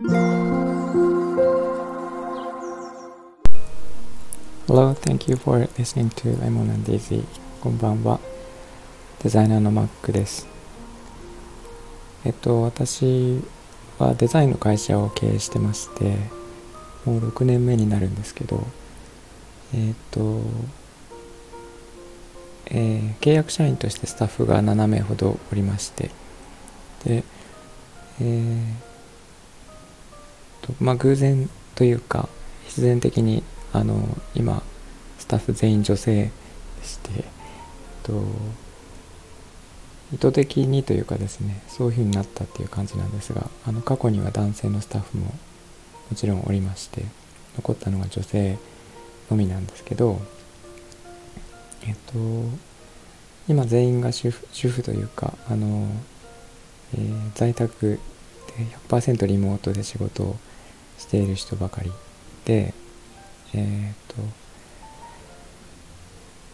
Hello, thank you for listening to Lemon and Daisy. こんばんは。デザイナーのマックです。えっと、私はデザインの会社を経営してまして、もう6年目になるんですけど、えっと、えー、契約社員としてスタッフが7名ほどおりまして、で、えー、とまあ偶然というか、必然的にあの今スタッフ全員女性でしてと意図的にというかですねそういうふうになったっていう感じなんですがあの過去には男性のスタッフももちろんおりまして残ったのが女性のみなんですけどえっと今全員が主婦主婦というかあの、えー、在宅で100%リモートで仕事をしている人ばかり。でえっ、ー、と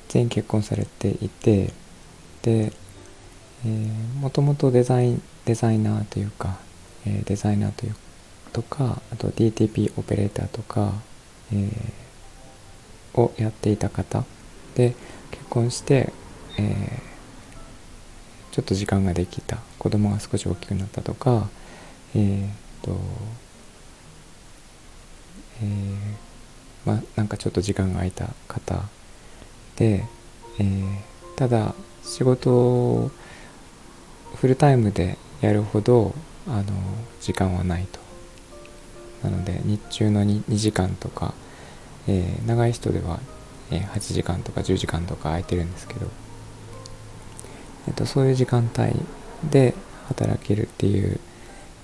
全員結婚されていてで、えー、もともとデザインデザイナーというか、えー、デザイナーというとかあと DTP オペレーターとか、えー、をやっていた方。で結婚して、えー、ちょっと時間ができた。子供が少し大きくなったとかえー、とえーまあ、なんかちょっと時間が空いた方で、えー、ただ仕事をフルタイムでやるほどあの時間はないと。なので日中の 2, 2時間とか、えー、長い人では、えー、8時間とか10時間とか空いてるんですけど、えーと、そういう時間帯で働けるっていう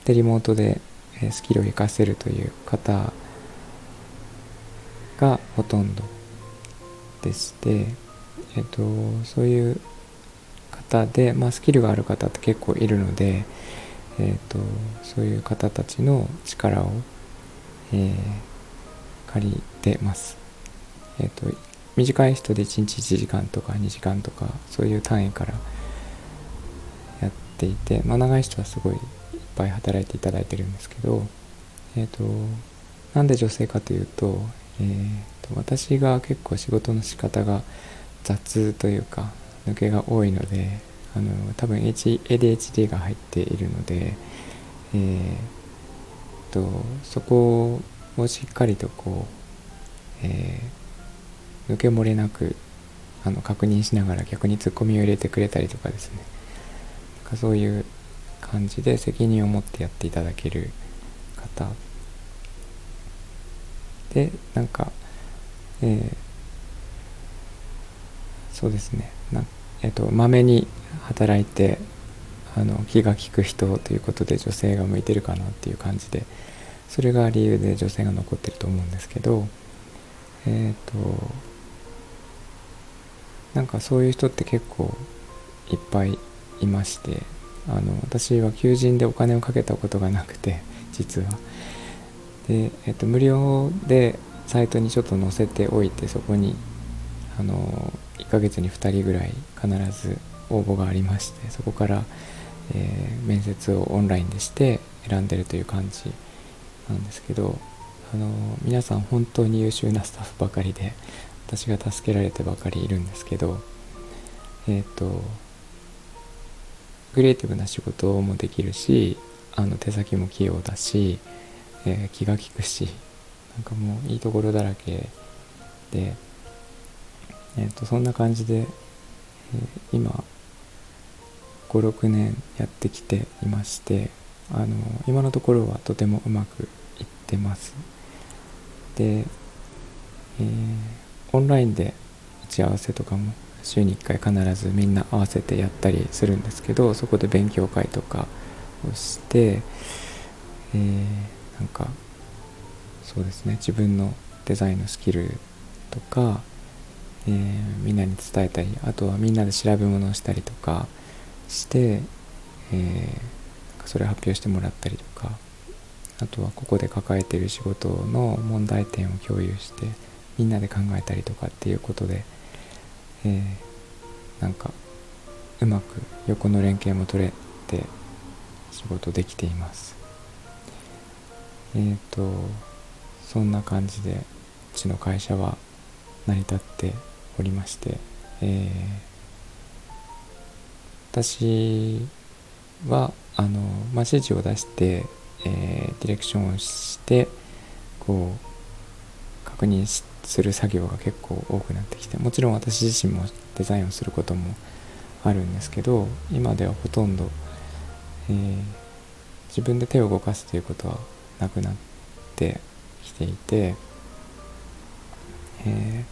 でリモートでスキルを活かせるという方がほとんどでして、えっと、そういう方で、まあ、スキルがある方って結構いるので、えっと、そういう方たちの力を、えー、借りてます。えっと、短い人で1日1時間とか2時間とかそういう単位からやっていて、まあ、長い人はすごいいっぱい働いていただいてるんですけど、えっと、なんで女性かというと、えーと、私が結構仕事の仕方が雑というか抜けが多いのであの多分 ADHD が入っているので、えーと、そこをしっかりとこう、えー、抜け漏れなくあの確認しながら逆にツッコミを入れてくれたりとかですね。そういう感じで責任を持ってやっていただける方でなんか、えー、そうですね。な、えーと、まめに働いてあの気が利く人ということで女性が向いてるかなっていう感じでそれが理由で女性が残ってると思うんですけどえっ、ー、となんかそういう人って結構いっぱいいましてあの私は求人でお金をかけたことがなくて実は。で、えっと、無料でサイトにちょっと載せておいてそこにあの1ヶ月に2人ぐらい必ず応募がありましてそこから、えー、面接をオンラインでして選んでるという感じなんですけどあの皆さん本当に優秀なスタッフばかりで私が助けられてばかりいるんですけどえっ、ー、とクリエイティブな仕事もできるしあの手先も器用だしえー、気が利くしなんかもういいところだらけで、えーと、そんな感じで、えー、今56年やってきていましてあの今のところはとてもうまくいってます。で、えー、オンラインで打ち合わせとかも週に1回必ずみんな合わせてやったりするんですけどそこで勉強会とかをして、えーなんかそうですね自分のデザインのスキルとか、えー、みんなに伝えたりあとはみんなで調べ物をしたりとかして、えー、それを発表してもらったりとかあとはここで抱えている仕事の問題点を共有してみんなで考えたりとかっていうことで、えー、なんかうまく横の連携も取れて仕事できています。えっ、ー、とそんな感じでうちの会社は成り立っておりまして、えー、私はあの、まあ、指示を出して、えー、ディレクションをしてこう確認する作業が結構多くなってきてもちろん私自身もデザインをすることもあるんですけど今ではほとんど、えー、自分で手を動かすということはなくなってきていて、え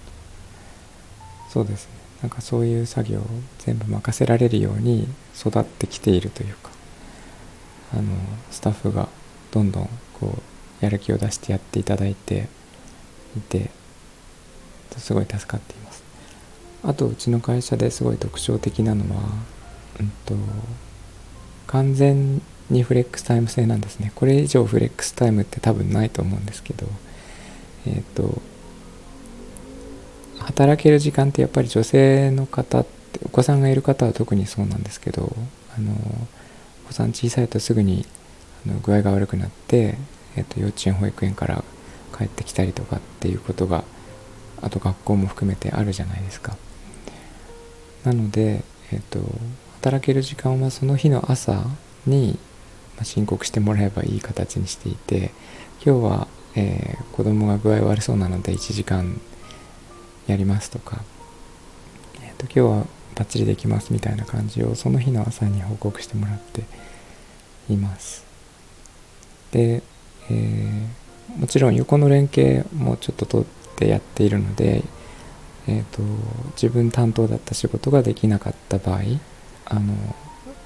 ー、そうですね。なんかそういう作業を全部任せられるように育ってきているというかあのスタッフがどんどんこうやる気を出してやっていただいていてすごい助かっています。あとうちの会社ですごい特徴的なのは、うんと、完全にフレックスタイム制なんですね。これ以上フレックスタイムって多分ないと思うんですけどえっ、ー、と働ける時間ってやっぱり女性の方ってお子さんがいる方は特にそうなんですけどあのお子さん小さいとすぐにあの具合が悪くなって、えー、と幼稚園保育園から帰ってきたりとかっていうことがあと学校も含めてあるじゃないですか。なので、えーと、働ける時間はその日の朝に申告してもらえばいい形にしていて今日は、えー、子供が具合悪そうなので1時間やりますとか、えーと、今日はバッチリできますみたいな感じをその日の朝に報告してもらっています。で、えー、もちろん横の連携もちょっと取ってやっているのでえーと、自分担当だった仕事ができなかった場合あの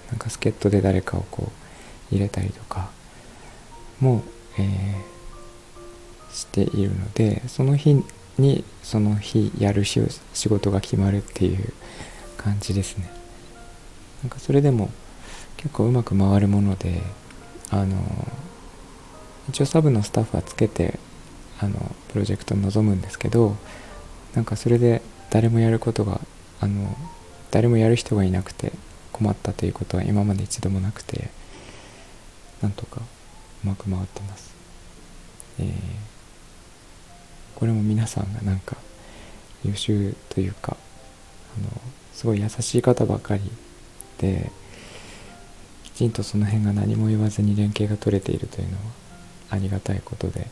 なんか助っ人で誰かをこう入れたりとかも、えー、しているのでその日にその日やる仕事が決まるっていう感じですね。なんかそれでも結構うまく回るものであの一応サブのスタッフはつけてあのプロジェクトに臨むんですけどなんかそれで誰もやることがあの誰もやる人がいなくて困ったということは今まで一度もなくてなんとかうまく回ってます、えー、これも皆さんがなんか優秀というかあのすごい優しい方ばかりできちんとその辺が何も言わずに連携が取れているというのはありがたいことで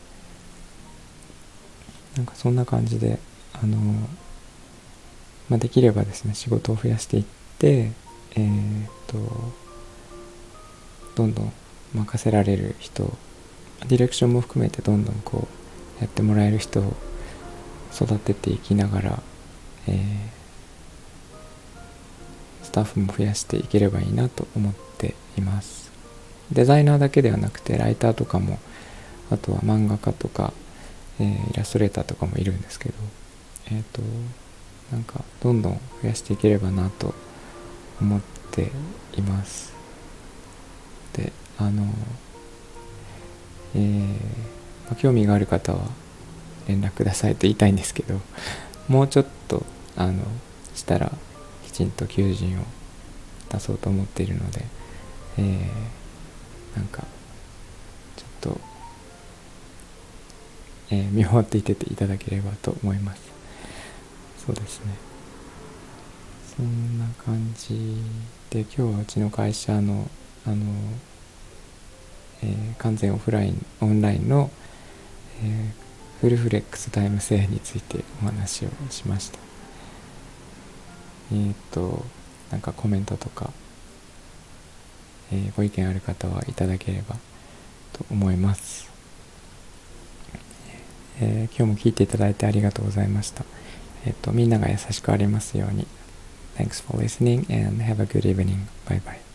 なんかそんな感じであの、まあ、できればですね仕事を増やしていってえー、っとどんどん任せられる人ディレクションも含めてどんどんこうやってもらえる人を育てていきながら、えー、スタッフも増やしていければいいなと思っています。デザイナーだけではなくてライターとかもあとは漫画家とか、えー、イラストレーターとかもいるんですけどえっ、ー、となんかどんどん増やしていければなと思っています。であのえー、ま、興味がある方は連絡くださいと言いたいんですけどもうちょっとあのしたらきちんと求人を出そうと思っているので、えー、なんかちょっと、えー、見守っていてていただければと思います。そうですね。そんな感じで今日はうちの会社のあの、え、完全オフラインオンラインの、え、フルフレックスタイム制についてお話をしましたえっ、となんかコメントとか、えー、ご意見ある方はいただければと思います、えー、今日も聞いていただいてありがとうございましたえっと、みんなが優しくありますように。Thanks for listening and have a good evening. Bye bye.